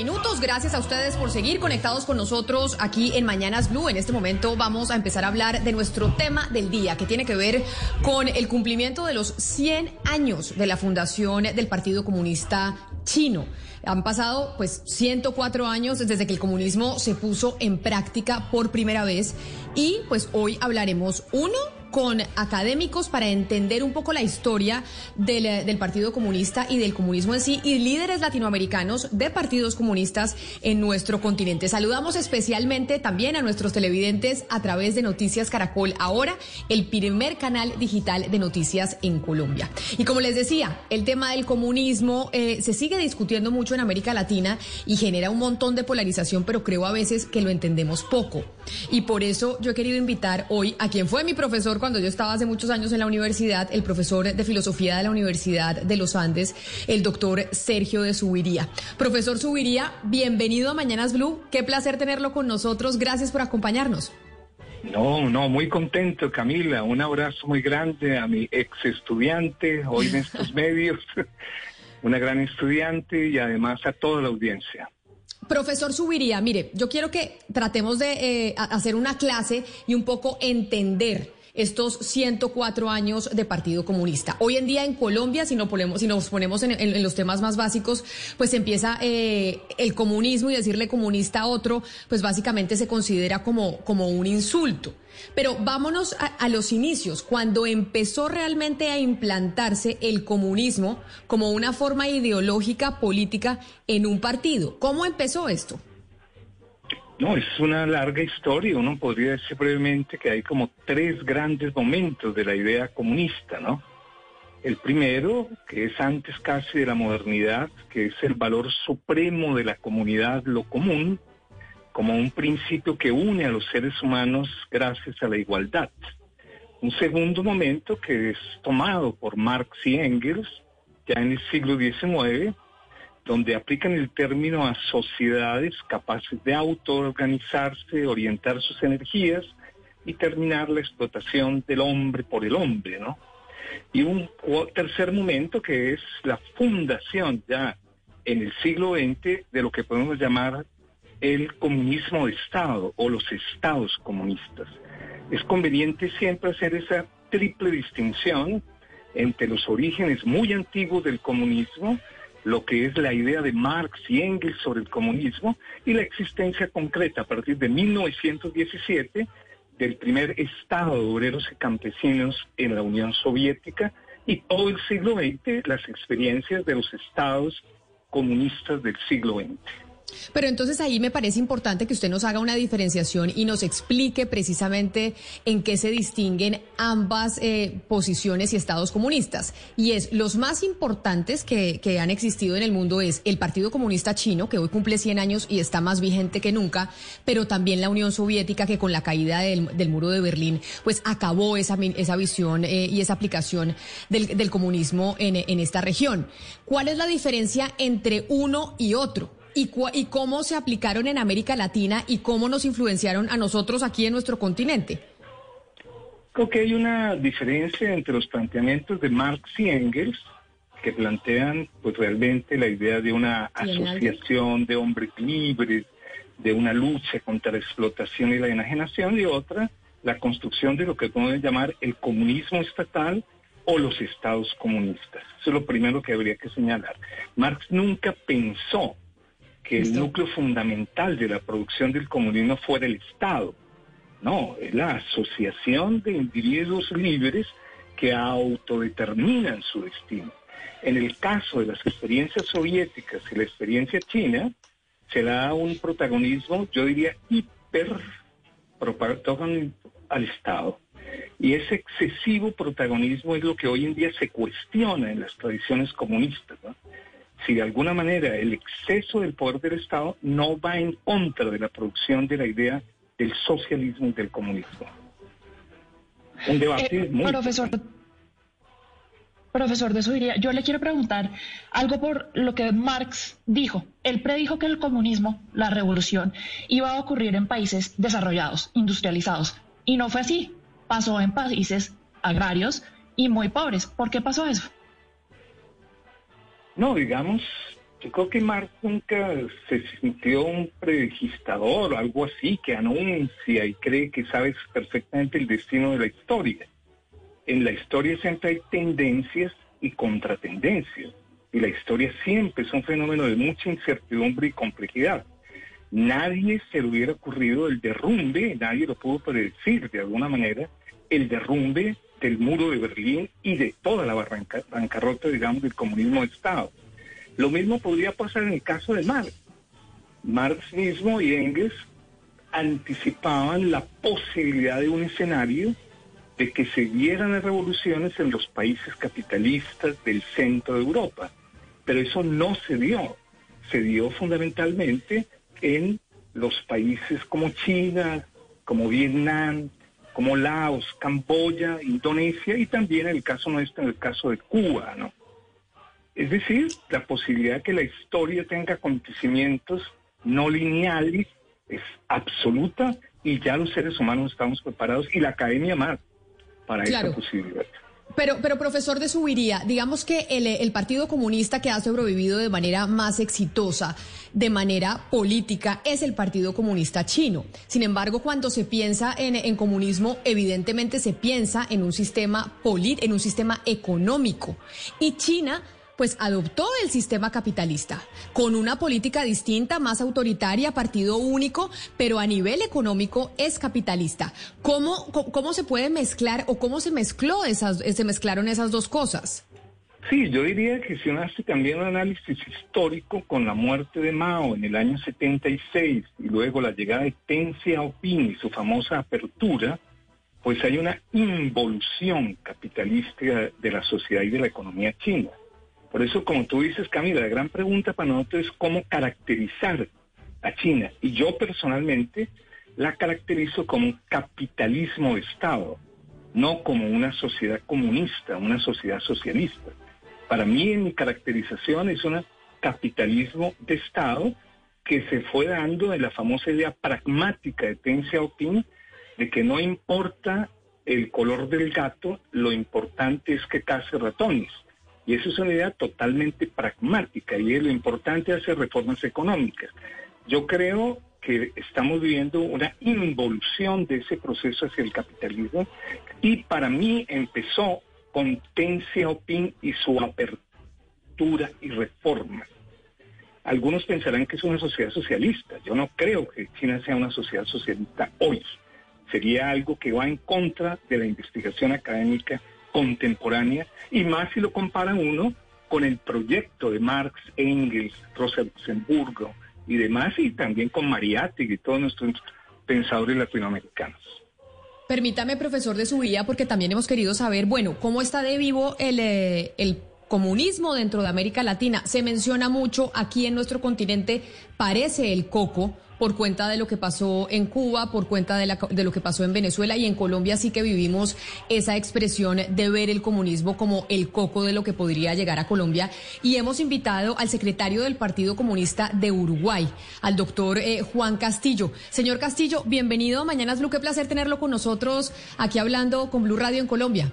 Minutos. Gracias a ustedes por seguir conectados con nosotros aquí en Mañanas Blue. En este momento vamos a empezar a hablar de nuestro tema del día, que tiene que ver con el cumplimiento de los 100 años de la fundación del Partido Comunista Chino. Han pasado pues 104 años desde que el comunismo se puso en práctica por primera vez y pues hoy hablaremos uno con académicos para entender un poco la historia del, del, Partido Comunista y del comunismo en sí y líderes latinoamericanos de partidos comunistas en nuestro continente. Saludamos especialmente también a nuestros televidentes a través de Noticias Caracol Ahora, el primer canal digital de noticias en Colombia. Y como les decía, el tema del comunismo eh, se sigue discutiendo mucho en América Latina y genera un montón de polarización, pero creo a veces que lo entendemos poco. Y por eso yo he querido invitar hoy a quien fue mi profesor cuando yo estaba hace muchos años en la universidad, el profesor de filosofía de la Universidad de los Andes, el doctor Sergio de Subiría. Profesor Subiría, bienvenido a Mañanas Blue. Qué placer tenerlo con nosotros. Gracias por acompañarnos. No, no, muy contento, Camila. Un abrazo muy grande a mi ex estudiante, hoy en estos medios, una gran estudiante y además a toda la audiencia. Profesor Subiría, mire, yo quiero que tratemos de eh, hacer una clase y un poco entender estos 104 años de Partido Comunista. Hoy en día en Colombia, si, nos ponemos, si nos ponemos en, los temas más básicos, pues empieza eh, el comunismo y decirle comunista a otro, pues básicamente se considera como, como un insulto. Pero vámonos a, a, los inicios, cuando empezó realmente a implantarse el comunismo como una forma ideológica política en un partido. ¿Cómo empezó esto? No, es una larga historia. Uno podría decir brevemente que hay como tres grandes momentos de la idea comunista, ¿no? El primero, que es antes casi de la modernidad, que es el valor supremo de la comunidad, lo común, como un principio que une a los seres humanos gracias a la igualdad. Un segundo momento que es tomado por Marx y Engels ya en el siglo XIX, donde aplican el término a sociedades capaces de autoorganizarse, orientar sus energías y terminar la explotación del hombre por el hombre, ¿no? Y un tercer momento que es la fundación ya en el siglo XX de lo que podemos llamar el comunismo de Estado o los estados comunistas. Es conveniente siempre hacer esa triple distinción entre los orígenes muy antiguos del comunismo, lo que es la idea de Marx y Engels sobre el comunismo y la existencia concreta a partir de 1917 del primer Estado de obreros y campesinos en la Unión Soviética y todo el siglo XX las experiencias de los estados comunistas del siglo XX. Pero entonces ahí me parece importante que usted nos haga una diferenciación y nos explique precisamente en qué se distinguen ambas eh, posiciones y estados comunistas. Y es, los más importantes que, han existido en el mundo es el Partido Comunista Chino, que hoy cumple 100 años y está más vigente que nunca, pero también la Unión Soviética, que con la caída del, muro de Berlín, pues acabó esa, esa visión eh, y esa aplicación del, comunismo en esta región. ¿Cuál es la diferencia entre uno y otro? Y, y cómo se aplicaron en América Latina y cómo nos influenciaron a nosotros aquí en nuestro continente. Creo que hay una diferencia entre los planteamientos de Marx y Engels, que plantean pues realmente la idea de una asociación de hombres libres, de una lucha contra la explotación y la enajenación, y otra, la construcción de lo que podemos llamar el comunismo estatal o los estados comunistas. Eso es lo primero que habría que señalar. Marx nunca pensó que el núcleo fundamental de la producción del comunismo fuera el Estado. No, es la asociación de individuos libres que autodeterminan su destino. En el caso de las experiencias soviéticas y la experiencia china, se da un protagonismo, yo diría, hiper al Estado. Y ese excesivo protagonismo es lo que hoy en día se cuestiona en las tradiciones comunistas. Si de alguna manera el exceso del poder del Estado no va en contra de la producción de la idea del socialismo y del comunismo. Un debate eh, muy... Profesor, profesor de Subiría, yo le quiero preguntar algo por lo que Marx dijo. Él predijo que el comunismo, la revolución, iba a ocurrir en países desarrollados, industrializados. Y no fue así. Pasó en países agrarios y muy pobres. ¿Por qué pasó eso? No, digamos, yo creo que Marx nunca se sintió un predigistador o algo así que anuncia y cree que sabe perfectamente el destino de la historia en la historia siempre hay tendencias y contratendencias. Y la historia siempre es un fenómeno de mucha incertidumbre y complejidad. Nadie se le hubiera ocurrido el derrumbe, nadie lo pudo predecir de alguna manera, el derrumbe del muro de Berlín y de toda la bancarrota, digamos, del comunismo de Estado. Lo mismo podría pasar en el caso de Marx. Marx mismo y Engels anticipaban la posibilidad de un escenario de que se dieran las revoluciones en los países capitalistas del centro de Europa. Pero eso no se dio. Se dio fundamentalmente en los países como China, como Vietnam, como Laos, Camboya, Indonesia y también en el caso nuestro, en el caso de Cuba, ¿no? Es decir, la posibilidad de que la historia tenga acontecimientos no lineales es absoluta y ya los seres humanos estamos preparados y la academia más para claro. posibilidad. Pero, pero profesor de Subiría, digamos que el, Partido Comunista que ha sobrevivido de manera más exitosa, de manera política, es el Partido Comunista chino. Sin embargo, cuando se piensa en, en comunismo, evidentemente se piensa en un sistema polit, en un sistema económico. Y China pues adoptó el sistema capitalista, con una política distinta, más autoritaria, partido único, pero a nivel económico es capitalista. ¿Cómo, cómo se puede mezclar o cómo se mezcló esas, se mezclaron esas dos cosas? Sí, yo diría que si uno hace también un análisis histórico con la muerte de Mao en el año 76 y luego la llegada de Deng Xiaoping y su famosa apertura, pues hay una involución capitalista de la sociedad y de la economía china. Por eso, como tú dices, Camila, la gran pregunta para nosotros es cómo caracterizar a China. Y yo personalmente la caracterizo como un capitalismo de Estado, no como una sociedad comunista, una sociedad socialista. Para mí, en mi caracterización, es un capitalismo de Estado que se fue dando de la famosa idea pragmática de Deng Xiaoping de que no importa el color del gato, lo importante es que case ratones. Y eso es una idea totalmente pragmática y es lo importante hacer reformas económicas. Yo creo que estamos viviendo una involución de ese proceso hacia el capitalismo y para mí empezó con Deng Xiaoping y su apertura y reforma. Algunos pensarán que es una sociedad socialista. Yo no creo que China sea una sociedad socialista hoy. Sería algo que va en contra de la investigación académica contemporánea y más si lo compara uno con el proyecto de Marx, Engels, Rosa Luxemburgo y demás, y también con Mariátegui y todos nuestros pensadores latinoamericanos. Permítame, profesor de su vía, porque también hemos querido saber, bueno, cómo está de vivo el, eh, el comunismo dentro de América Latina. Se menciona mucho aquí en nuestro continente, parece el coco por cuenta de lo que pasó en Cuba, por cuenta de, lo que pasó en Venezuela y en Colombia sí que vivimos esa expresión de ver el comunismo como el coco de lo que podría llegar a Colombia. Y hemos invitado al secretario del Partido Comunista de Uruguay, al doctor eh, Juan Castillo. Señor Castillo, bienvenido a Mañanas Blue. Qué placer tenerlo con nosotros aquí hablando con Blue Radio en Colombia.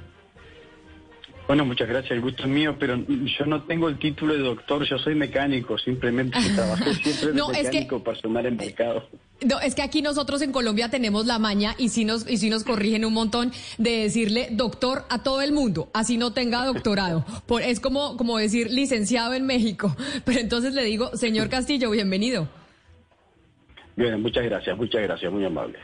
Bueno, muchas gracias, el gusto es mío, pero yo no tengo el título de doctor, yo soy mecánico, simplemente trabajé siempre de mecánico para sumar en mercado. No, es que aquí nosotros en Colombia tenemos la maña y sí nos, y sí nos corrigen un montón de decirle doctor a todo el mundo, así no tenga doctorado. Por, es como, como decir licenciado en México. Pero entonces le digo, señor Castillo, bienvenido. Bien, muchas gracias, muchas gracias, muy amables.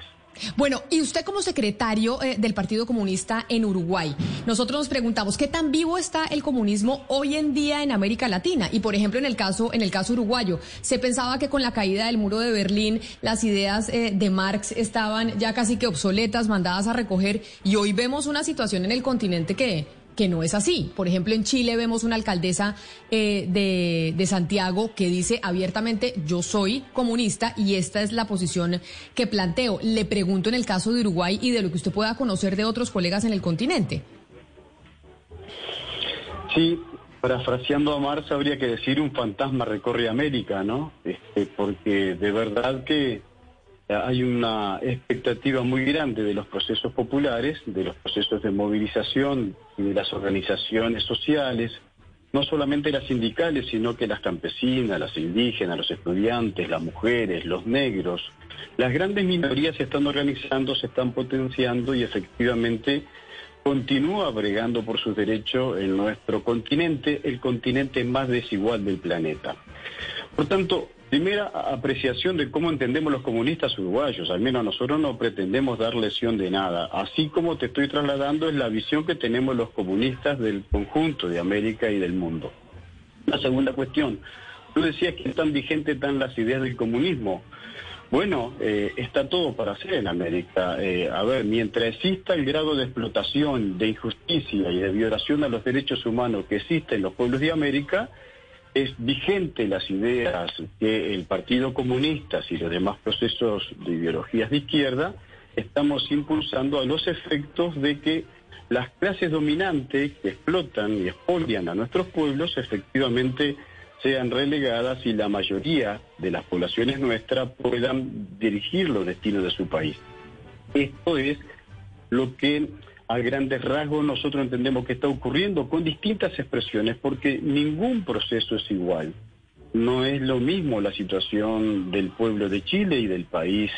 Bueno, y usted como secretario eh, del Partido Comunista en Uruguay, nosotros nos preguntamos qué tan vivo está el comunismo hoy en día en América Latina y por ejemplo en el caso en el caso uruguayo, se pensaba que con la caída del muro de Berlín las ideas eh, de Marx estaban ya casi que obsoletas, mandadas a recoger y hoy vemos una situación en el continente que que no es así. Por ejemplo, en Chile vemos una alcaldesa eh, de, de, Santiago que dice abiertamente yo soy comunista y esta es la posición que planteo. Le pregunto en el caso de Uruguay y de lo que usted pueda conocer de otros colegas en el continente. Sí, parafraseando a Marx habría que decir un fantasma recorre América, ¿no? Este, porque de verdad que hay una expectativa muy grande de los procesos populares, de los procesos de movilización las organizaciones sociales, no solamente las sindicales, sino que las campesinas, las indígenas, los estudiantes, las mujeres, los negros. Las grandes minorías se están organizando, se están potenciando y efectivamente continúa bregando por sus derechos en nuestro continente, el continente más desigual del planeta. Por tanto, Primera apreciación de cómo entendemos los comunistas uruguayos, al menos nosotros no pretendemos dar lesión de nada. Así como te estoy trasladando es la visión que tenemos los comunistas del conjunto de América y del mundo. La segunda cuestión, tú decías que están vigentes tan las ideas del comunismo. Bueno, eh, está todo para hacer en América. Eh, a ver, mientras exista el grado de explotación, de injusticia y de violación a los derechos humanos que existe en los pueblos de América, es vigente las ideas que el Partido Comunista y los demás procesos de ideologías de izquierda estamos impulsando a los efectos de que las clases dominantes que explotan y expolian a nuestros pueblos efectivamente sean relegadas y la mayoría de las poblaciones nuestras puedan dirigir los destinos de su país. Esto es lo que a grandes rasgos nosotros entendemos que está ocurriendo con distintas expresiones porque ningún proceso es igual. No es lo mismo la situación del pueblo de Chile y del país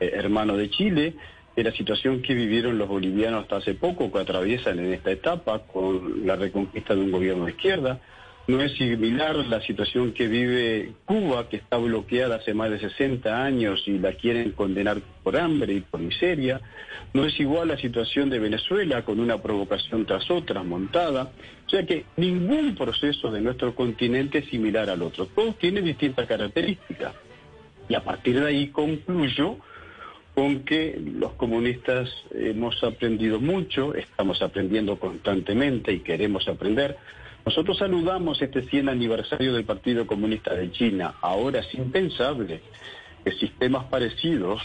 eh, hermano de Chile que la situación que vivieron los bolivianos hasta hace poco, que atraviesan en esta etapa con la reconquista de un gobierno de izquierda, no es similar la situación que vive Cuba, que está bloqueada hace más de 60 años y la quieren condenar por hambre y por miseria. No es igual la situación de Venezuela, con una provocación tras otra montada. O sea que ningún proceso de nuestro continente es similar al otro. Todos tienen distintas características. Y a partir de ahí concluyo con que los comunistas hemos aprendido mucho, estamos aprendiendo constantemente y queremos aprender nosotros saludamos este 100 aniversario del Partido Comunista de China. Ahora es impensable que sistemas parecidos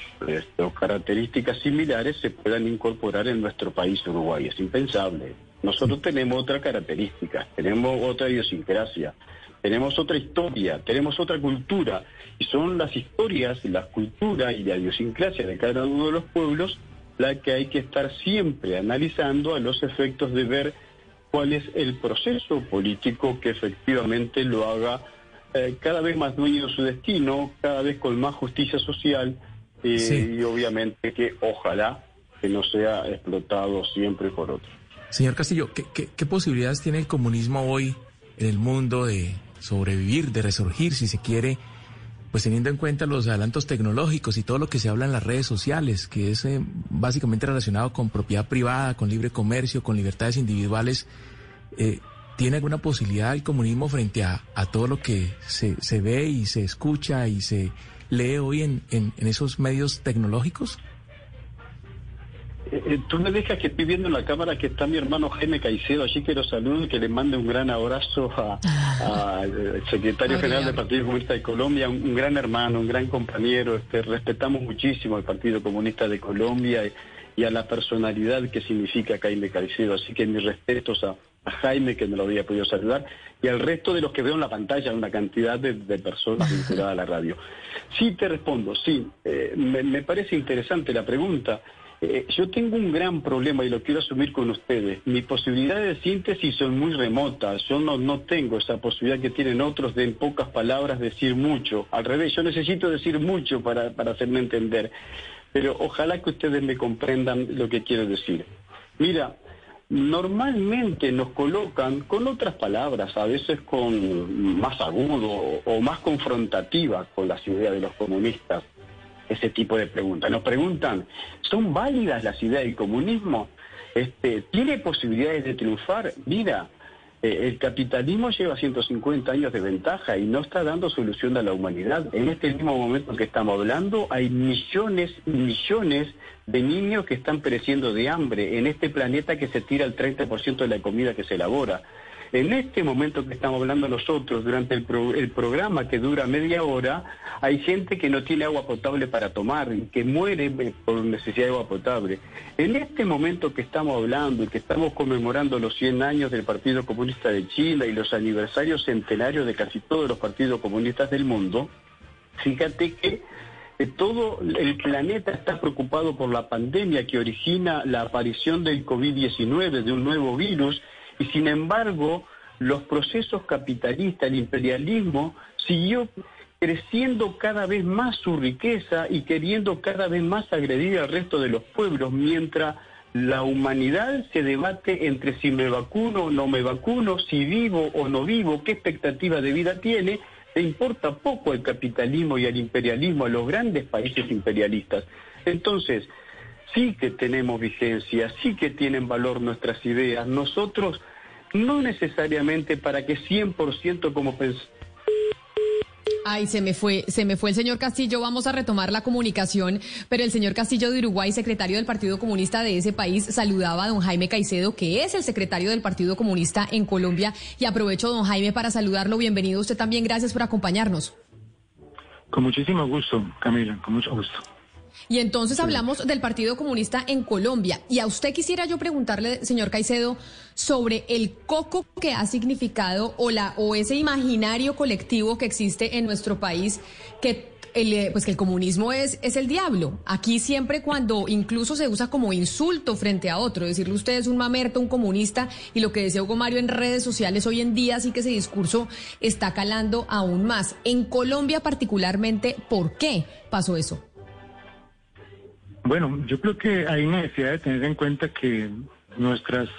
o características similares se puedan incorporar en nuestro país Uruguay. Es impensable. Nosotros tenemos otra característica, tenemos otra idiosincrasia, tenemos otra historia, tenemos otra cultura. Y son las historias, la cultura y la idiosincrasia de cada uno de los pueblos la que hay que estar siempre analizando a los efectos de ver cuál es el proceso político que efectivamente lo haga eh, cada vez más dueño de su destino, cada vez con más justicia social eh, y obviamente que ojalá que no sea explotado siempre por otro. Señor Castillo, ¿qué, qué posibilidades tiene el comunismo hoy en el mundo de sobrevivir, de resurgir, si se quiere? Pues teniendo en cuenta los adelantos tecnológicos y todo lo que se habla en las redes sociales, que es eh, básicamente relacionado con propiedad privada, con libre comercio, con libertades individuales, eh, ¿tiene alguna posibilidad el comunismo frente a, todo lo que se, se, ve y se escucha y se lee hoy en, en esos medios tecnológicos? Eh, eh, tú me dejas que estoy viendo en la cámara que está mi hermano Jaime Caicedo, allí que lo saludo y que le mande un gran abrazo al secretario general del Partido Comunista de Colombia, un, gran hermano, un gran compañero. Este, respetamos muchísimo al Partido Comunista de Colombia y, a la personalidad que significa Jaime Caicedo. Así que mis respetos a, Jaime, que me lo había podido saludar, y al resto de los que veo en la pantalla, una cantidad de, personas vinculadas a la radio. Sí, te respondo, sí. Eh, me parece interesante la pregunta. Eh, yo tengo un gran problema y lo quiero asumir con ustedes. Mis posibilidades de síntesis son muy remotas. Yo no, no tengo esa posibilidad que tienen otros de en pocas palabras decir mucho. Al revés, yo necesito decir mucho para, para hacerme entender. Pero ojalá que ustedes me comprendan lo que quiero decir. Mira, normalmente nos colocan con otras palabras, a veces con más agudo o más confrontativa con las ideas de los comunistas ese tipo de preguntas. Nos preguntan, ¿son válidas las ideas del comunismo? Este, ¿Tiene posibilidades de triunfar? Mira, eh, el capitalismo lleva 150 años de ventaja y no está dando solución a la humanidad. En este mismo momento que estamos hablando, hay millones y millones de niños que están pereciendo de hambre en este planeta que se tira el 30% de la comida que se elabora. En este momento que estamos hablando nosotros, durante el, programa que dura media hora, hay gente que no tiene agua potable para tomar y que muere por necesidad de agua potable. En este momento que estamos hablando y que estamos conmemorando los 100 años del Partido Comunista de Chile y los aniversarios centenarios de casi todos los partidos comunistas del mundo, fíjate que eh, todo el planeta está preocupado por la pandemia que origina la aparición del COVID-19, de un nuevo virus, y sin embargo, los procesos capitalistas, el imperialismo, siguió creciendo cada vez más su riqueza y queriendo cada vez más agredir al resto de los pueblos, mientras la humanidad se debate entre si me vacuno o no me vacuno, si vivo o no vivo, qué expectativa de vida tiene, le importa poco al capitalismo y al imperialismo, a los grandes países imperialistas. Entonces, sí que tenemos vigencia, sí que tienen valor nuestras ideas. Nosotros, no necesariamente para que 100% como pensamos. Ay, se me fue, se me fue el señor Castillo. Vamos a retomar la comunicación, pero el señor Castillo de Uruguay, secretario del Partido Comunista de ese país, saludaba a don Jaime Caicedo, que es el secretario del Partido Comunista en Colombia. Y aprovecho, don Jaime, para saludarlo. Bienvenido usted también. Gracias por acompañarnos. Con muchísimo gusto, Camila, con mucho gusto. Y entonces hablamos del Partido Comunista en Colombia. Y a usted quisiera yo preguntarle, señor Caicedo, sobre el coco que ha significado o, la, o ese imaginario colectivo que existe en nuestro país que el, eh, pues que el comunismo es, es el diablo. Aquí siempre cuando incluso se usa como insulto frente a otro, decirle usted es un mamerto, un comunista, y lo que decía Hugo Mario en redes sociales hoy en día sí que ese discurso está calando aún más. En Colombia particularmente, ¿por qué pasó eso? Bueno, yo creo que hay necesidad de tener en cuenta que nuestras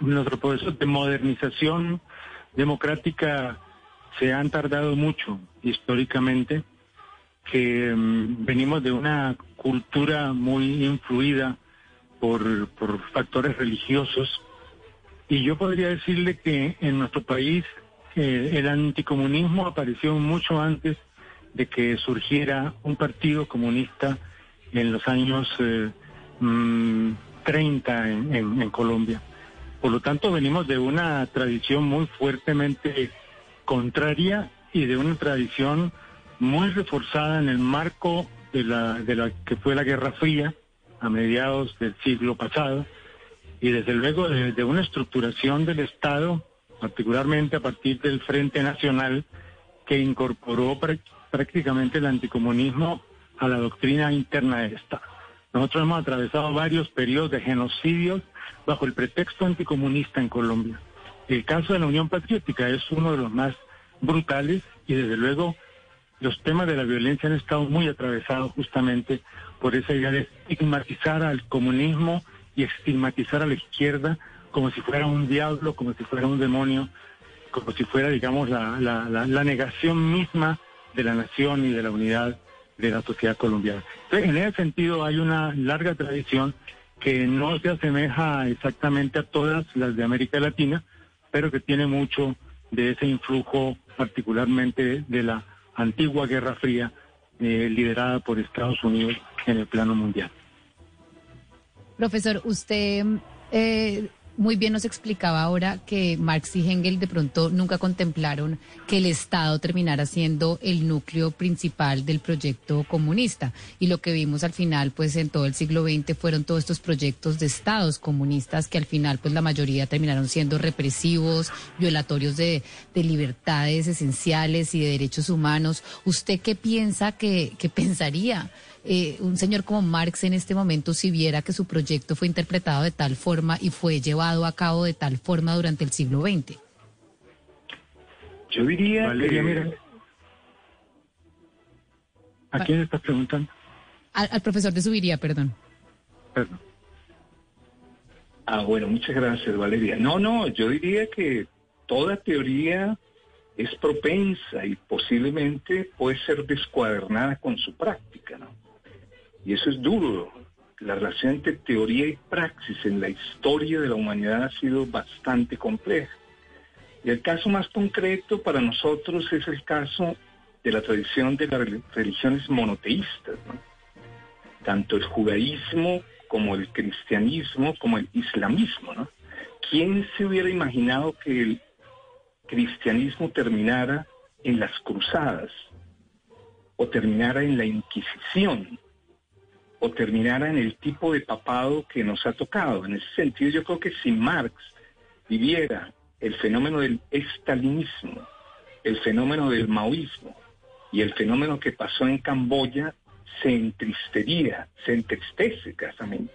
nuestro proceso de modernización democrática se han tardado mucho históricamente, que mm, venimos de una cultura muy influida por, factores religiosos y yo podría decirle que en nuestro país eh, el anticomunismo apareció mucho antes de que surgiera un partido comunista en los años 30 eh, mm, en, Colombia. Por lo tanto, venimos de una tradición muy fuertemente contraria y de una tradición muy reforzada en el marco de la, de la que fue la Guerra Fría a mediados del siglo pasado y desde luego de, una estructuración del Estado, particularmente a partir del Frente Nacional, que incorporó prácticamente el anticomunismo a la doctrina interna de Estado. Nosotros hemos atravesado varios periodos de genocidios bajo el pretexto anticomunista en Colombia. El caso de la Unión Patriótica es uno de los más brutales y desde luego los temas de la violencia han estado muy atravesados justamente por esa idea de estigmatizar al comunismo y estigmatizar a la izquierda como si fuera un diablo, como si fuera un demonio, como si fuera, digamos, la, la negación misma de la nación y de la unidad de la sociedad colombiana. en ese sentido hay una larga tradición que no se asemeja exactamente a todas las de América Latina, pero que tiene mucho de ese influjo particularmente de la antigua Guerra Fría eh, liderada por Estados Unidos en el plano mundial. Profesor, usted eh, muy bien nos explicaba ahora que Marx y Hegel de pronto nunca contemplaron que el Estado terminara siendo el núcleo principal del proyecto comunista. Y lo que vimos al final, pues en todo el siglo XX, fueron todos estos proyectos de estados comunistas que al final, pues la mayoría terminaron siendo represivos, violatorios de, libertades esenciales y de derechos humanos. ¿Usted qué piensa que, que pensaría? Eh, un señor como Marx en este momento si viera que su proyecto fue interpretado de tal forma y fue llevado a cabo de tal forma durante el siglo XX? Yo diría Valeria, ¿A quién estás preguntando? Al, profesor de Subiría, perdón. Perdón. Ah, bueno, muchas gracias, Valeria. No, no, yo diría que toda teoría es propensa y posiblemente puede ser descuadernada con su práctica, ¿no? Y eso es duro. La relación entre teoría y praxis en la historia de la humanidad ha sido bastante compleja. Y el caso más concreto para nosotros es el caso de la tradición de las religiones monoteístas, tanto el judaísmo como el cristianismo como el islamismo. ¿no? ¿Quién se hubiera imaginado que el cristianismo terminara en las cruzadas o terminara en la Inquisición? O terminara en el tipo de papado que nos ha tocado. En ese sentido, yo creo que si Marx viviera el fenómeno del estalinismo, el fenómeno del maoísmo y el fenómeno que pasó en Camboya, se entristería, se entristece casamente,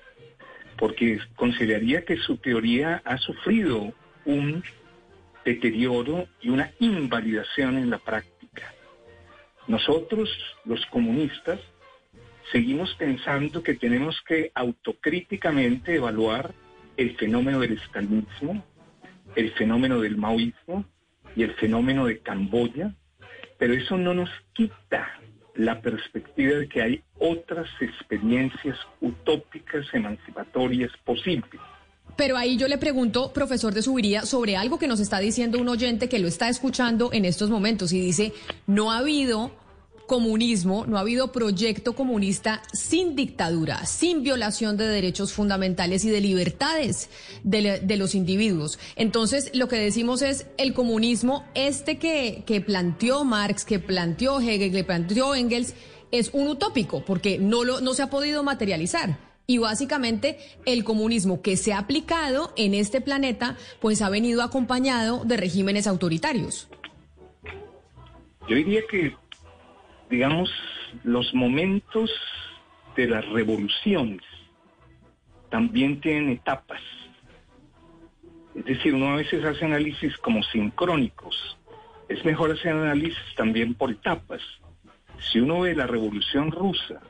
porque consideraría que su teoría ha sufrido un deterioro y una invalidación en la práctica. Nosotros, los comunistas, seguimos pensando que tenemos que autocríticamente evaluar el fenómeno del estalinismo, el fenómeno del maoísmo y el fenómeno de Camboya, pero eso no nos quita la perspectiva de que hay otras experiencias utópicas, emancipatorias posibles. Pero ahí yo le pregunto, profesor de Subiría, sobre algo que nos está diciendo un oyente que lo está escuchando en estos momentos y dice, no ha habido comunismo, no ha habido proyecto comunista sin dictadura, sin violación de derechos fundamentales y de libertades de, los individuos. Entonces, lo que decimos es el comunismo, este que, que planteó Marx, que planteó Hegel, que planteó Engels, es un utópico, porque no, lo, no se ha podido materializar. Y básicamente el comunismo que se ha aplicado en este planeta, pues ha venido acompañado de regímenes autoritarios. Yo diría que digamos, los momentos de las revoluciones también tienen etapas. Es decir, uno a veces hace análisis como sincrónicos. Es mejor hacer análisis también por etapas. Si uno ve la revolución rusa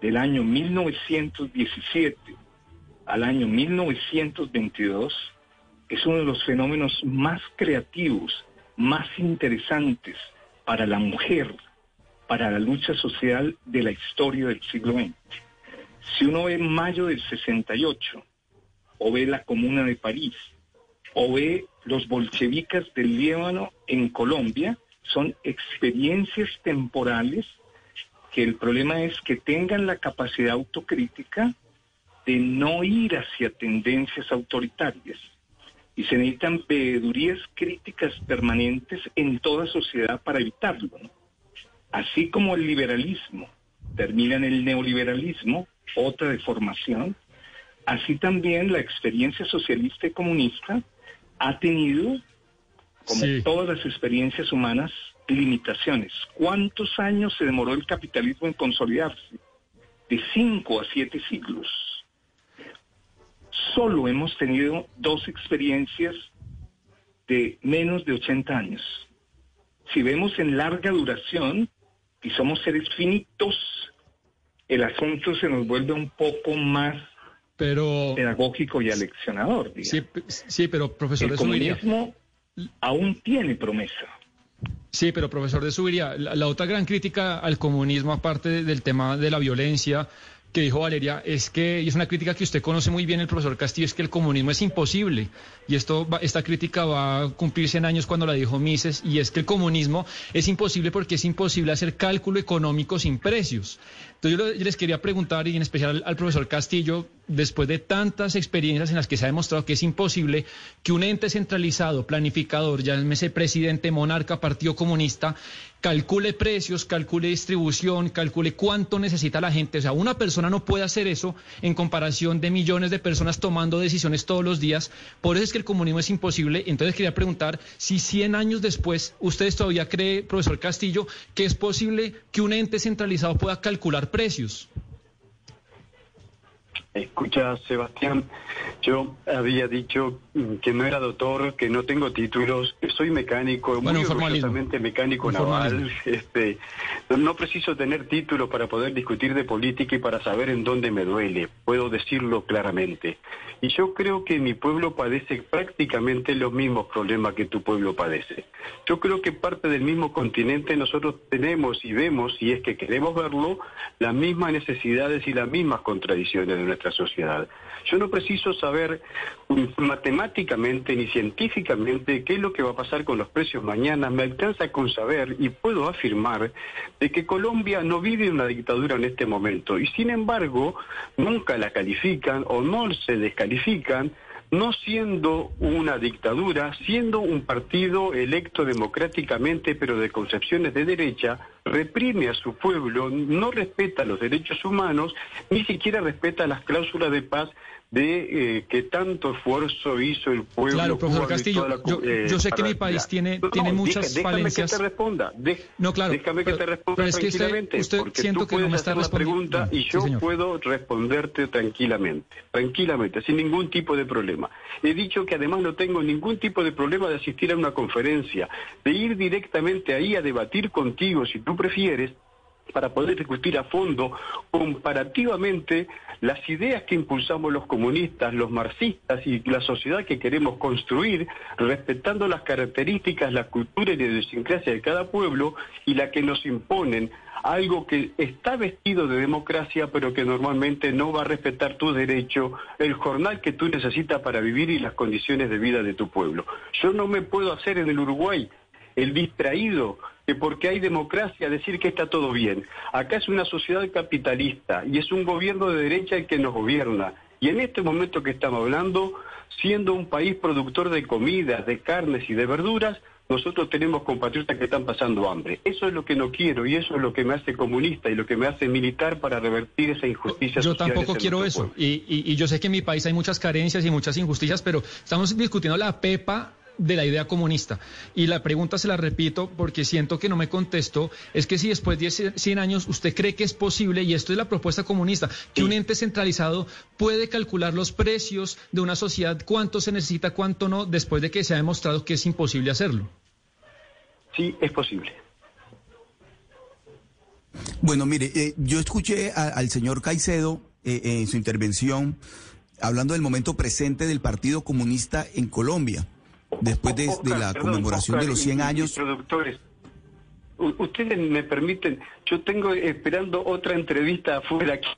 del año 1917 al año 1922, es uno de los fenómenos más creativos, más interesantes para la mujer para la lucha social de la historia del siglo XX. Si uno ve mayo del 68, o ve la Comuna de París, o ve los bolchevicas del Líbano en Colombia, son experiencias temporales que el problema es que tengan la capacidad autocrítica de no ir hacia tendencias autoritarias. Y se necesitan veedurías críticas permanentes en toda sociedad para evitarlo. Así como el liberalismo termina en el neoliberalismo, otra deformación, así también la experiencia socialista y comunista ha tenido, como todas las experiencias humanas, limitaciones. ¿Cuántos años se demoró el capitalismo en consolidarse? De cinco a siete siglos. Solo hemos tenido dos experiencias de menos de 80 años. Si vemos en larga duración, y somos seres finitos, el asunto se nos vuelve un poco más pedagógico y aleccionador. Sí, sí, pero profesor el comunismo aún tiene promesa. Sí, pero profesor de Subiría, la, otra gran crítica al comunismo, aparte del tema de la violencia, que dijo Valeria es que, y es una crítica que usted conoce muy bien el profesor Castillo, es que el comunismo es imposible. Y esto esta crítica va a cumplirse en años cuando la dijo Mises, y es que el comunismo es imposible porque es imposible hacer cálculo económico sin precios. Entonces yo, les quería preguntar, y en especial al, profesor Castillo, después de tantas experiencias en las que se ha demostrado que es imposible que un ente centralizado, planificador, llámese presidente, monarca, partido comunista, calcule precios, calcule distribución, calcule cuánto necesita la gente. O sea, una persona no puede hacer eso en comparación de millones de personas tomando decisiones todos los días. Por eso es que el comunismo es imposible. Entonces quería preguntar si 100 años después ustedes todavía cree, profesor Castillo, que es posible que un ente centralizado pueda calcular precios. Escucha, Sebastián, yo había dicho que no era doctor, que no tengo títulos, que soy mecánico, Bueno, muy orgullosamente mecánico naval. Este, no preciso tener títulos para poder discutir de política y para saber en dónde me duele. Puedo decirlo claramente. Y yo creo que mi pueblo padece prácticamente los mismos problemas que tu pueblo padece. Yo creo que parte del mismo continente nosotros tenemos y vemos, si es que queremos verlo, las mismas necesidades y las mismas contradicciones de nuestra sociedad. Yo no preciso saber mm, matemáticamente ni científicamente qué es lo que va a pasar con los precios mañana. Me alcanza con saber y puedo afirmar de que Colombia no vive una dictadura en este momento y sin embargo nunca la califican o no se descalifican no siendo una dictadura, siendo un partido electo democráticamente, pero de concepciones de derecha, reprime a su pueblo, no respeta los derechos humanos, ni siquiera respeta las cláusulas de paz de eh, que tanto esfuerzo hizo el pueblo. Claro, profesor Castillo, la yo- eh, yo sé que mi país tiene- No, tiene no, muchas deja- falencias. Déjame que te responda. de- No, claro, Déjame que te responda pero es que usted- tranquilamente, usted porque siento tú que no puedes me está hacer la pregunta y Sí, yo señor. puedo responderte tranquilamente, tranquilamente, sin ningún tipo de problema. He dicho que además no tengo ningún tipo de problema de asistir a una conferencia, de ir directamente ahí a debatir contigo, si tú prefieres, para poder discutir a fondo comparativamente las ideas que impulsamos los comunistas, los marxistas y la sociedad que queremos construir, respetando las características, la cultura y la idiosincrasia de cada pueblo y la que nos imponen algo que está vestido de democracia, pero que normalmente no va a respetar tu derecho, el jornal que tú necesitas para vivir y las condiciones de vida de tu pueblo. Yo no me puedo hacer en el Uruguay el distraído, que porque hay democracia decir que está todo bien. Acá es una sociedad capitalista y es un gobierno de derecha el que nos gobierna. Y en este momento que estamos hablando, siendo un país productor de comidas, de carnes y de verduras, nosotros tenemos compatriotas que están pasando hambre. Eso es lo que no quiero y eso es lo que me hace comunista y lo que me hace militar para revertir esa injusticia Yo social tampoco quiero eso. y- y yo sé que en mi país hay muchas carencias y muchas injusticias, pero estamos discutiendo la pepa de la idea comunista. Y la pregunta se la repito porque siento que no me contestó, es que si después de 100 años usted cree que es posible, y esto es la propuesta comunista, que un ente centralizado puede calcular los precios de una sociedad, cuánto se necesita, cuánto no, después de que se ha demostrado que es imposible hacerlo. Sí, es posible. Bueno, mire, eh, yo escuché a- al señor Caicedo eh, en su intervención hablando del momento presente del Partido Comunista en Colombia, después de, de la conmemoración de los y- 100 y años. productores, ustedes me permiten, yo tengo esperando otra entrevista afuera aquí.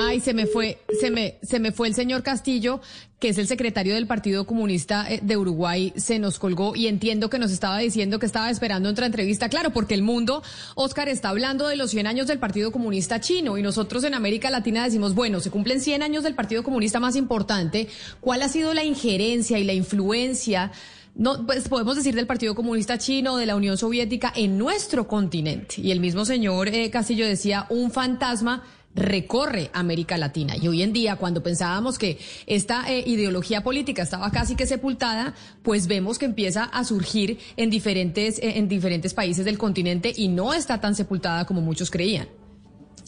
Ay, se me fue, se me, se me fue el señor Castillo, que es el secretario del Partido Comunista eh, de Uruguay, se nos colgó y entiendo que nos estaba diciendo que estaba esperando otra entrevista. Claro, porque el mundo, Oscar, está hablando de los 100 años del Partido Comunista chino y nosotros en América Latina decimos, bueno, se cumplen 100 años del Partido Comunista más importante. ¿Cuál ha sido la injerencia y la influencia? No, pues podemos decir del Partido Comunista Chino, de la Unión Soviética en nuestro continente. Y el mismo señor eh, Castillo decía, un fantasma recorre América Latina. Y hoy en día, cuando pensábamos que esta eh, ideología política estaba casi que sepultada, pues vemos que empieza a surgir en diferentes, eh, en diferentes países del continente y no está tan sepultada como muchos creían.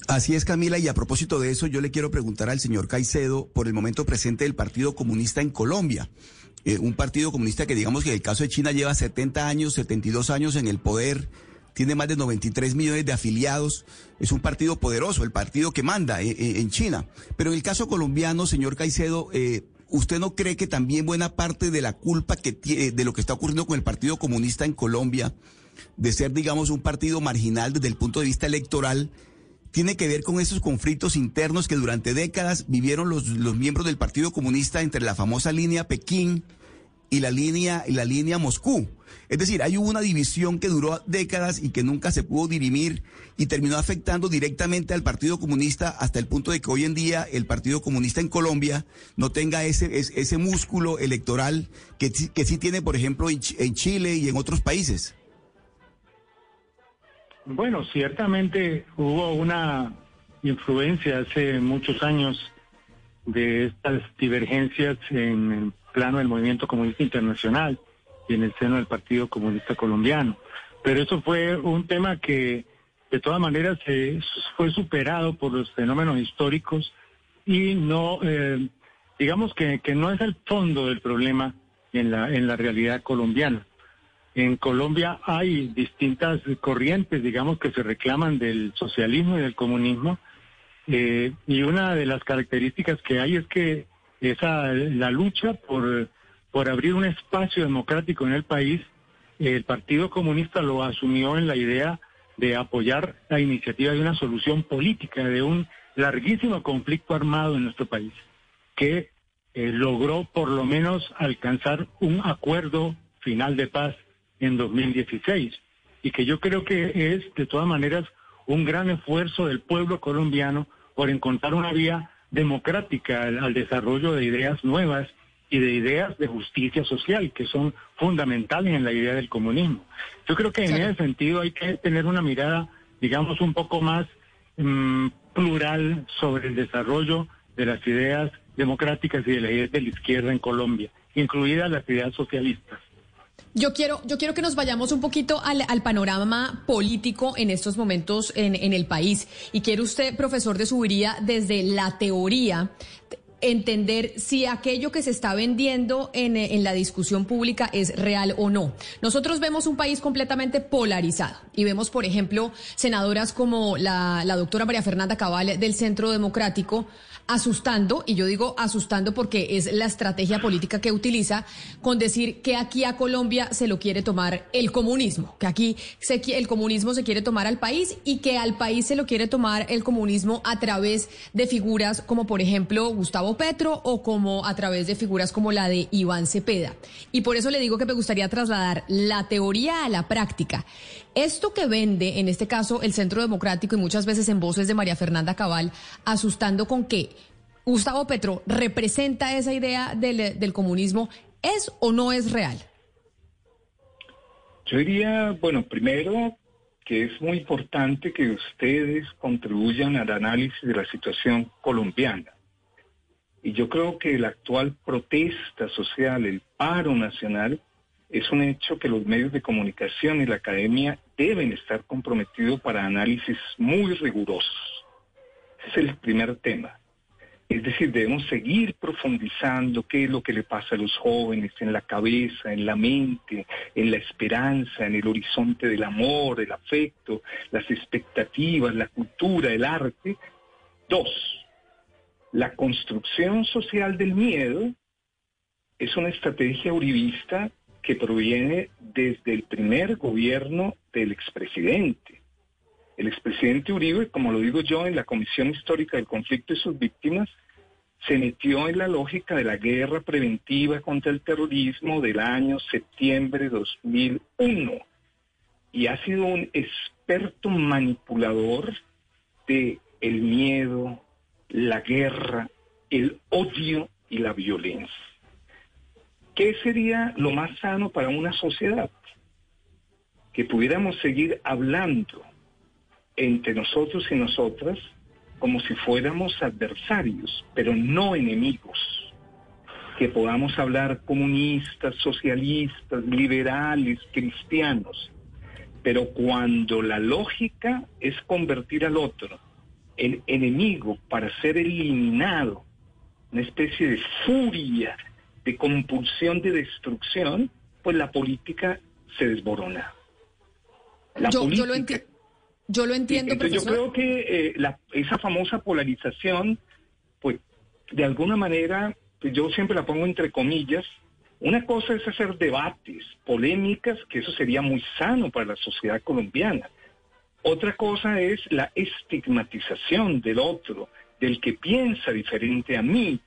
Así es, Camila, y a propósito de eso, yo le quiero preguntar al señor Caicedo por el momento presente del Partido Comunista en Colombia. Eh, un partido comunista que digamos que en el caso de China lleva 70 años, 72 años en el poder, tiene más de 93 millones de afiliados, es un partido poderoso, el partido que manda eh, eh, en China. Pero en el caso colombiano, señor Caicedo, eh, ¿usted no cree que también buena parte de la culpa que tie- de lo que está ocurriendo con el Partido Comunista en Colombia, de ser, digamos, un partido marginal desde el punto de vista electoral, tiene que ver con esos conflictos internos que durante décadas vivieron los, los miembros del Partido Comunista entre la famosa línea Pekín y la línea y la línea Moscú. Es decir, hay una división que duró décadas y que nunca se pudo dirimir y terminó afectando directamente al Partido Comunista hasta el punto de que hoy en día el Partido Comunista en Colombia no tenga ese, es- ese músculo electoral que, que sí tiene, por ejemplo, en Chile y en otros países. Bueno, ciertamente hubo una influencia hace muchos años de estas divergencias en el plano del movimiento comunista internacional en el seno del Partido Comunista Colombiano. Pero eso fue un tema que de todas maneras eh, fue superado por los fenómenos históricos y no, eh, digamos que, que, no es el fondo del problema en la, en la realidad colombiana. En Colombia hay distintas corrientes, digamos, que se reclaman del socialismo y del comunismo, eh, y una de las características que hay es que esa, la lucha por, por abrir un espacio democrático en el país, el Partido Comunista lo asumió en la idea de apoyar la iniciativa de una solución política de un larguísimo conflicto armado en nuestro país, que eh, logró por lo menos alcanzar un acuerdo final de paz en 2016 y que yo creo que es de todas maneras un gran esfuerzo del pueblo colombiano por encontrar una vía democrática al desarrollo de ideas nuevas y de ideas de justicia social que son fundamentales en la idea del comunismo. Yo creo que en ese sentido hay que tener una mirada, digamos, un poco más mm, plural sobre el desarrollo de las ideas democráticas y de las ideas de la izquierda en Colombia, incluidas las ideas socialistas. Yo quiero, yo quiero que nos vayamos un poquito al, panorama político en estos momentos en, en, el país. Y quiero usted, profesor de Subiría, desde la teoría, entender si aquello que se está vendiendo en, en, la discusión pública es real o no. Nosotros vemos un país completamente polarizado y vemos, por ejemplo, senadoras como la, la doctora María Fernanda Cabal del Centro Democrático asustando, y yo digo asustando porque es la estrategia política que utiliza, con decir que aquí a Colombia se lo quiere tomar el comunismo, que aquí el comunismo se quiere tomar al país y que al país se lo quiere tomar el comunismo a través de figuras como por ejemplo Gustavo Petro o como a través de figuras como la de Iván Cepeda. Y por eso le digo que me gustaría trasladar la teoría a la práctica. Esto que vende, en este caso, el Centro Democrático y muchas veces en voces de María Fernanda Cabal, asustando con que Gustavo Petro representa esa idea del, comunismo, ¿es o no es real? Yo diría, bueno, primero que es muy importante que ustedes contribuyan al análisis de la situación colombiana. Y yo creo que la actual protesta social, el paro nacional, es un hecho que los medios de comunicación y la academia deben estar comprometidos para análisis muy rigurosos. Ese es el primer tema. Es decir, debemos seguir profundizando qué es lo que le pasa a los jóvenes en la cabeza, en la mente, en la esperanza, en el horizonte del amor, el afecto, las expectativas, la cultura, el arte. Dos, la construcción social del miedo es una estrategia uribista que proviene desde el primer gobierno del expresidente. El expresidente Uribe, como lo digo yo en la Comisión Histórica del Conflicto y sus víctimas, se metió en la lógica de la guerra preventiva contra el terrorismo del año septiembre de 2001 y ha sido un experto manipulador de el miedo, la guerra, el odio y la violencia. ¿Qué sería lo más sano para una sociedad? Que pudiéramos seguir hablando entre nosotros y nosotras como si fuéramos adversarios, pero no enemigos. Que podamos hablar comunistas, socialistas, liberales, cristianos. Pero cuando la lógica es convertir al otro en enemigo para ser eliminado, una especie de furia de compulsión de destrucción, pues la política se desborona. yo, lo yo, lo entiendo, Yo creo que eh, esa famosa polarización, pues de alguna manera, pues, yo siempre la pongo entre comillas, una cosa es hacer debates, polémicas, que eso sería muy sano para la sociedad colombiana. Otra cosa es la estigmatización del otro, del que piensa diferente a mí,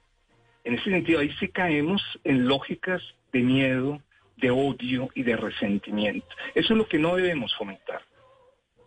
en ese sentido, ahí sí caemos en lógicas de miedo, de odio y de resentimiento. Eso es lo que no debemos fomentar.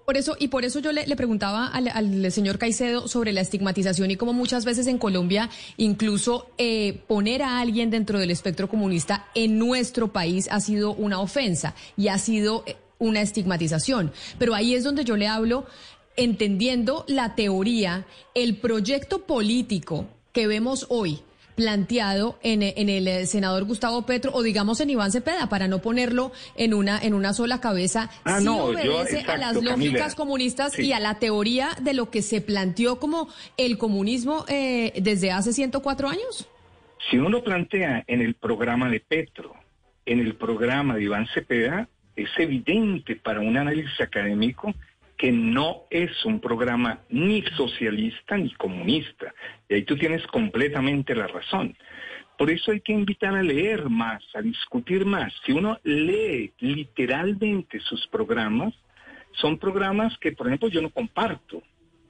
Por eso, y por eso yo le, preguntaba al, señor Caicedo sobre la estigmatización y cómo muchas veces en Colombia incluso eh, poner a alguien dentro del espectro comunista en nuestro país ha sido una ofensa y ha sido eh, una estigmatización. Pero ahí es donde yo le hablo entendiendo la teoría, el proyecto político que vemos hoy planteado en, en el eh, senador Gustavo Petro o digamos en Iván Cepeda para no ponerlo en una en una sola cabeza. Ah, sí no, obedece yo- a las lógicas Camila. comunistas Sí. y a la teoría de lo que se planteó como el comunismo eh, desde hace 104 años. Si uno lo plantea en el programa de Petro, en el programa de Iván Cepeda, es evidente para un análisis académico que no es un programa ni socialista ni comunista. Y ahí tú tienes completamente la razón. Por eso hay que invitar a leer más, a discutir más. Si uno lee literalmente sus programas, son programas que, por ejemplo, yo no comparto.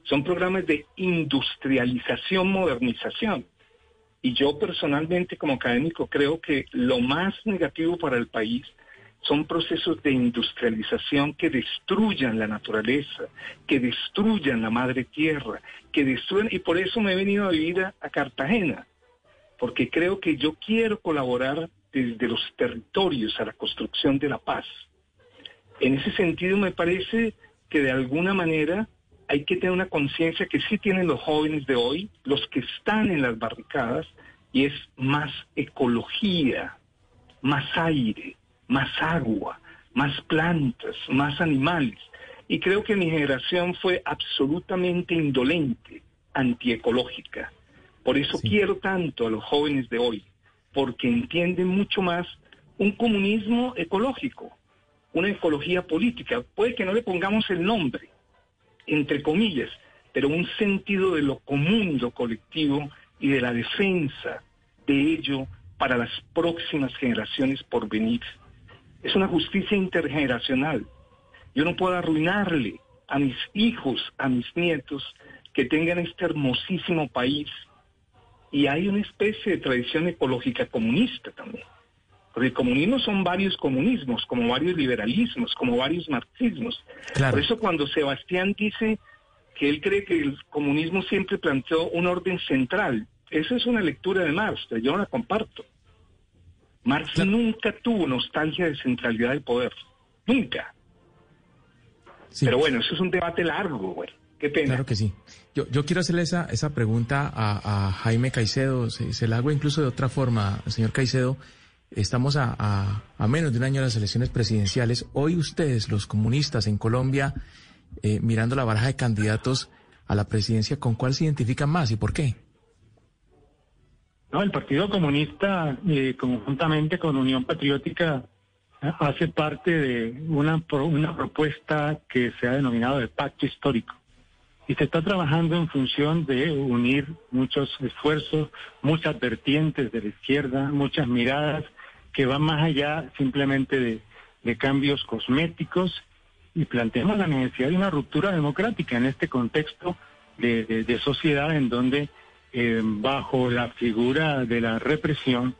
Son programas de industrialización, modernización. Y yo personalmente como académico creo que lo más negativo para el país son procesos de industrialización que destruyan la naturaleza, que destruyan la madre tierra, que destruyan, y por eso me he venido a vivir a, a Cartagena, porque creo que yo quiero colaborar desde los territorios a la construcción de la paz. En ese sentido me parece que de alguna manera hay que tener una conciencia que sí tienen los jóvenes de hoy, los que están en las barricadas, y es más ecología, más aire, más agua, más plantas, más animales. Y creo que mi generación fue absolutamente indolente, antiecológica. Por eso quiero tanto a los jóvenes de hoy, porque entienden mucho más un comunismo ecológico, una ecología política. Puede que no le pongamos el nombre, entre comillas, pero un sentido de lo común, lo colectivo y de la defensa de ello para las próximas generaciones por venir. Es una justicia intergeneracional. Yo no puedo arruinarle a mis hijos, a mis nietos, que tengan este hermosísimo país. Y hay una especie de tradición ecológica comunista también. Porque el comunismo son varios comunismos, como varios liberalismos, como varios marxismos. Claro. Por eso cuando Sebastián dice que él cree que el comunismo siempre planteó un orden central, esa es una lectura de Marx, yo no la comparto. Marx nunca tuvo nostalgia de centralidad del poder, nunca. Sí. Pero bueno, eso es un debate largo, güey. Qué pena. Claro que sí. Yo, yo quiero hacerle esa, esa pregunta a, a Jaime Caicedo. Se, se la hago incluso de otra forma, señor Caicedo. Estamos a, a- a menos de un año de las elecciones presidenciales. Hoy ustedes, los comunistas en Colombia, eh, mirando la baraja de candidatos a la presidencia, ¿con cuál se identifican más y por qué? No, el Partido Comunista, eh, conjuntamente con Unión Patriótica, hace parte de una, una propuesta que se ha denominado de pacto histórico. Y se está trabajando en función de unir muchos esfuerzos, muchas vertientes de la izquierda, muchas miradas que van más allá simplemente de, de cambios cosméticos y planteamos la necesidad de una ruptura democrática en este contexto de, de- de sociedad en donde eh, bajo la figura de la represión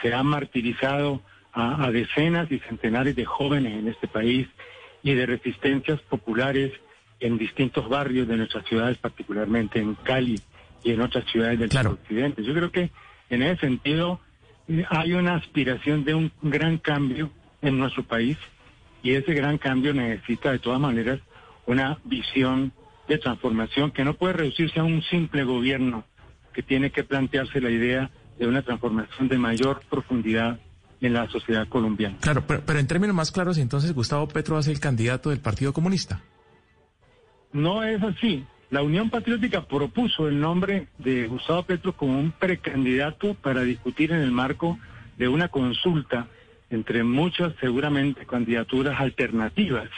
se ha martirizado a, a decenas y centenares de jóvenes en este país y de resistencias populares en distintos barrios de nuestras ciudades, particularmente en Cali y en otras ciudades del Claro. occidente. Yo creo que en ese sentido eh, hay una aspiración de un gran cambio en nuestro país y ese gran cambio necesita de todas maneras una visión de transformación que no puede reducirse a un simple gobierno, que tiene que plantearse la idea de una transformación de mayor profundidad en la sociedad colombiana. Claro, pero, pero en términos más claros, entonces Gustavo Petro va a ser el candidato del Partido Comunista. No es así. La Unión Patriótica propuso el nombre de Gustavo Petro como un precandidato para discutir en el marco de una consulta entre muchas, seguramente, candidaturas alternativas.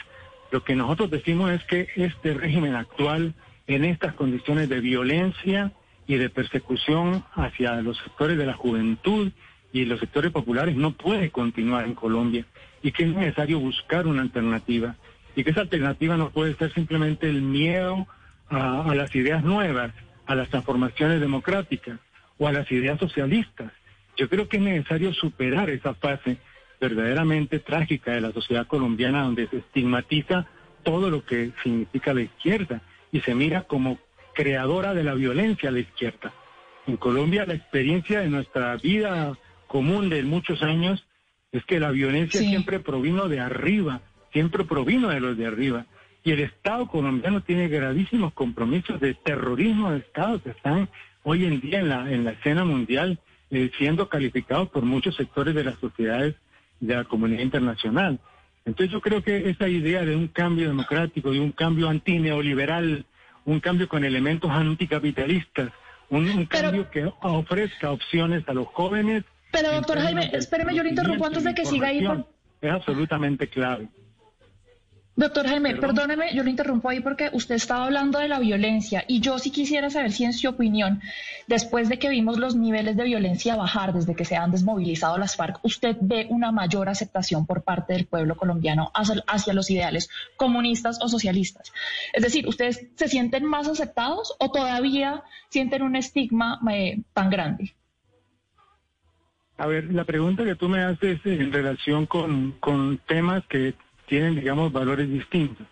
Lo que nosotros decimos es que este régimen actual, en estas condiciones de violencia y de persecución hacia los sectores de la juventud y los sectores populares, no puede continuar en Colombia y que es necesario buscar una alternativa y que esa alternativa no puede ser simplemente el miedo a, las ideas nuevas, a las transformaciones democráticas o a las ideas socialistas. Yo creo que es necesario superar esa fase verdaderamente trágica de la sociedad colombiana donde se estigmatiza todo lo que significa la izquierda y se mira como creadora de la violencia a la izquierda. En Colombia la experiencia de nuestra vida común de muchos años es que la violencia Sí. siempre provino de arriba, siempre provino de los de arriba. Y el Estado colombiano tiene gravísimos compromisos de terrorismo de Estado que están hoy en día en la, en la escena mundial eh, siendo calificados por muchos sectores de las sociedades de la comunidad internacional. Entonces yo creo que esa idea de un cambio democrático, de un cambio antineoliberal, un cambio con elementos anticapitalistas, un, cambio que ofrezca opciones a los jóvenes. Pero doctor Jaime, espéreme, yo le interrumpo antes de que siga ahí. Es absolutamente clave. Doctor Jaime, perdóneme, yo lo interrumpo ahí porque usted estaba hablando de la violencia y yo sí quisiera saber si en su opinión, después de que vimos los niveles de violencia bajar desde que se han desmovilizado las FARC, usted ve una mayor aceptación por parte del pueblo colombiano hacia, los ideales comunistas o socialistas. Es decir, ¿ustedes se sienten más aceptados o todavía sienten un estigma eh, tan grande? A ver, la pregunta que tú me haces en relación con, con temas que tienen, digamos, valores distintos.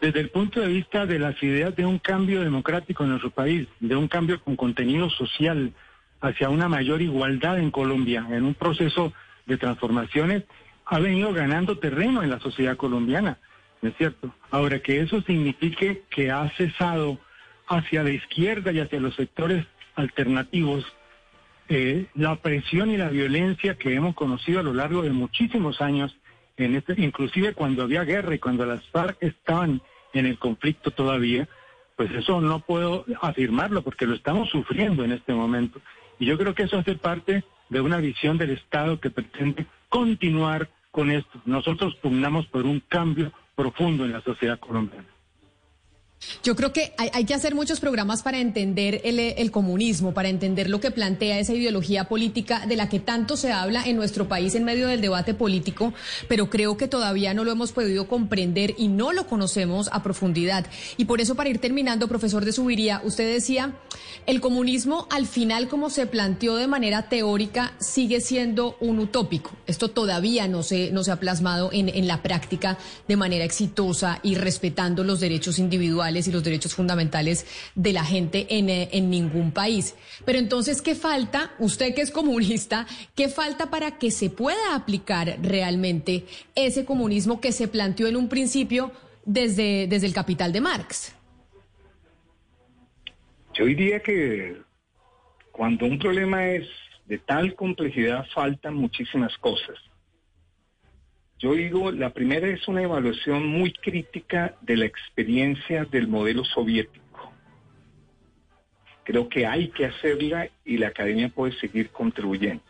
Desde el punto de vista de las ideas de un cambio democrático en nuestro país, de un cambio con contenido social hacia una mayor igualdad en Colombia, en un proceso de transformaciones, ha venido ganando terreno en la sociedad colombiana, ¿no es cierto? Ahora, que eso signifique que ha cesado hacia la izquierda y hacia los sectores alternativos eh, la presión y la violencia que hemos conocido a lo largo de muchísimos años este, inclusive cuando había guerra y cuando las FARC estaban en el conflicto todavía, pues eso no puedo afirmarlo porque lo estamos sufriendo en este momento. Y yo creo que eso hace parte de una visión del Estado que pretende continuar con esto. Nosotros pugnamos por un cambio profundo en la sociedad colombiana. Yo creo que hay, que hacer muchos programas para entender el, comunismo, para entender lo que plantea esa ideología política de la que tanto se habla en nuestro país en medio del debate político, pero creo que todavía no lo hemos podido comprender y no lo conocemos a profundidad. Y por eso, para ir terminando, profesor de Subiría, usted decía, el comunismo al final, como se planteó de manera teórica, sigue siendo un utópico. Esto todavía no se, no se ha plasmado en, en la práctica de manera exitosa y respetando los derechos individuales y los derechos fundamentales de la gente eh, en, ningún país. Pero entonces, ¿qué falta? Usted que es comunista, ¿qué falta para que se pueda aplicar realmente ese comunismo que se planteó en un principio desde, desde el capital de Marx? Yo diría que cuando un problema es de tal complejidad faltan muchísimas cosas. Yo digo, la primera es una evaluación muy crítica de la experiencia del modelo soviético. Creo que hay que hacerla y la academia puede seguir contribuyendo.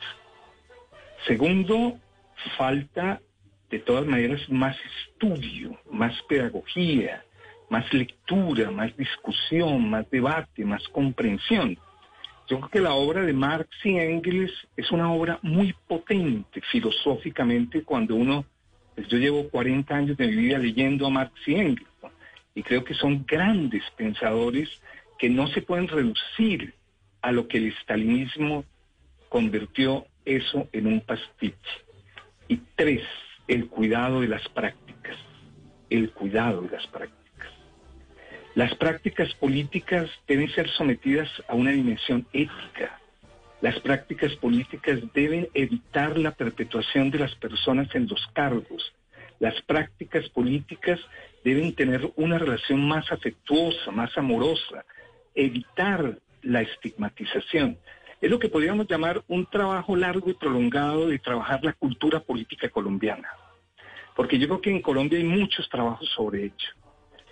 Segundo, falta de todas maneras más estudio, más pedagogía, más lectura, más discusión, más debate, más comprensión. Yo creo que la obra de Marx y Engels es una obra muy potente filosóficamente cuando uno pues yo llevo 40 años de mi vida leyendo a Marx y Engels, y creo que son grandes pensadores que no se pueden reducir a lo que el estalinismo convirtió eso en un pastiche. Y tres, el cuidado de las prácticas, el cuidado de las prácticas. Las prácticas políticas deben ser sometidas a una dimensión ética, las prácticas políticas deben evitar la perpetuación de las personas en los cargos. Las prácticas políticas deben tener una relación más afectuosa, más amorosa, evitar la estigmatización. Es lo que podríamos llamar un trabajo largo y prolongado de trabajar la cultura política colombiana. Porque yo creo que en Colombia hay muchos trabajos sobre ello.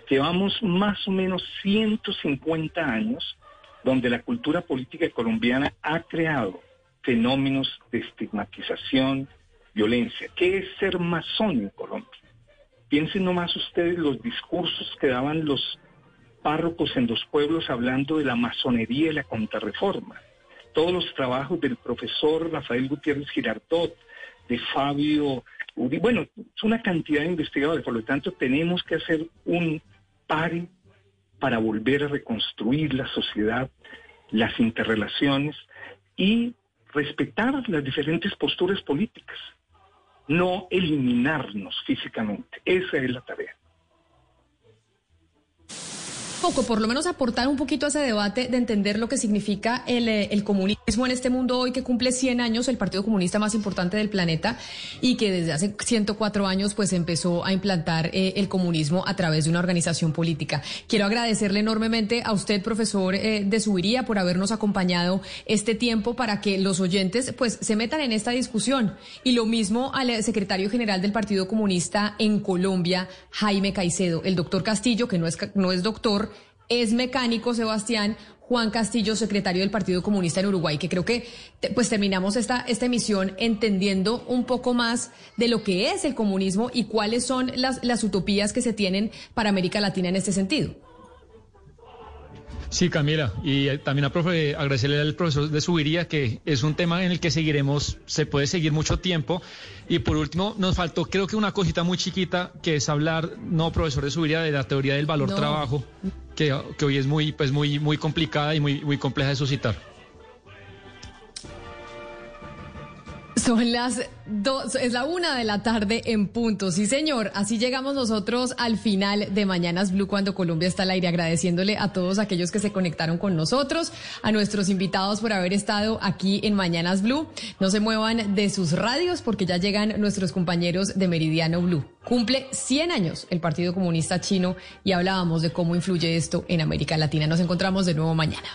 Llevamos más o menos 150 años donde la cultura política colombiana ha creado fenómenos de estigmatización, violencia. ¿Qué es ser masón en Colombia? Piensen nomás ustedes los discursos que daban los párrocos en los pueblos hablando de la masonería y la contrarreforma. Todos los trabajos del profesor Rafael Gutiérrez Girardot, de Fabio bueno, es una cantidad de investigadores, por lo tanto tenemos que hacer un pare para volver a reconstruir la sociedad, las interrelaciones y respetar las diferentes posturas políticas, no eliminarnos físicamente. Esa es la tarea. Poco, por lo menos aportar un poquito a ese debate de entender lo que significa el, eh, el, comunismo en este mundo hoy que cumple 100 años, el partido comunista más importante del planeta y que desde hace 104 años pues empezó a implantar eh, el comunismo a través de una organización política. Quiero agradecerle enormemente a usted, profesor eh, de Subiría, por habernos acompañado este tiempo para que los oyentes pues se metan en esta discusión. Y lo mismo al secretario general del Partido Comunista en Colombia, Jaime Caicedo, el doctor Castillo, que no es, no es doctor, es mecánico, Sebastián. Juan Castillo, secretario del Partido Comunista en Uruguay, que creo que pues terminamos esta, esta emisión entendiendo un poco más de lo que es el comunismo y cuáles son las, las utopías que se tienen para América Latina en este sentido. Sí, Camila, y eh, también a profe, agradecerle al profesor de Subiría, que es un tema en el que seguiremos, se puede seguir mucho tiempo. Y por último, nos faltó creo que una cosita muy chiquita, que es hablar, no, profesor de Subiría, de la teoría del valor trabajo, que, hoy es muy, pues muy, muy complicada y muy, muy compleja de suscitar. Son las dos, es la una de la tarde en punto. Sí, señor. Así llegamos nosotros al final de Mañanas Blue cuando Colombia está al aire, agradeciéndole a todos aquellos que se conectaron con nosotros, a nuestros invitados por haber estado aquí en Mañanas Blue. No se muevan de sus radios porque ya llegan nuestros compañeros de Meridiano Blue. Cumple 100 años el Partido Comunista Chino y hablábamos de cómo influye esto en América Latina. Nos encontramos de nuevo mañana.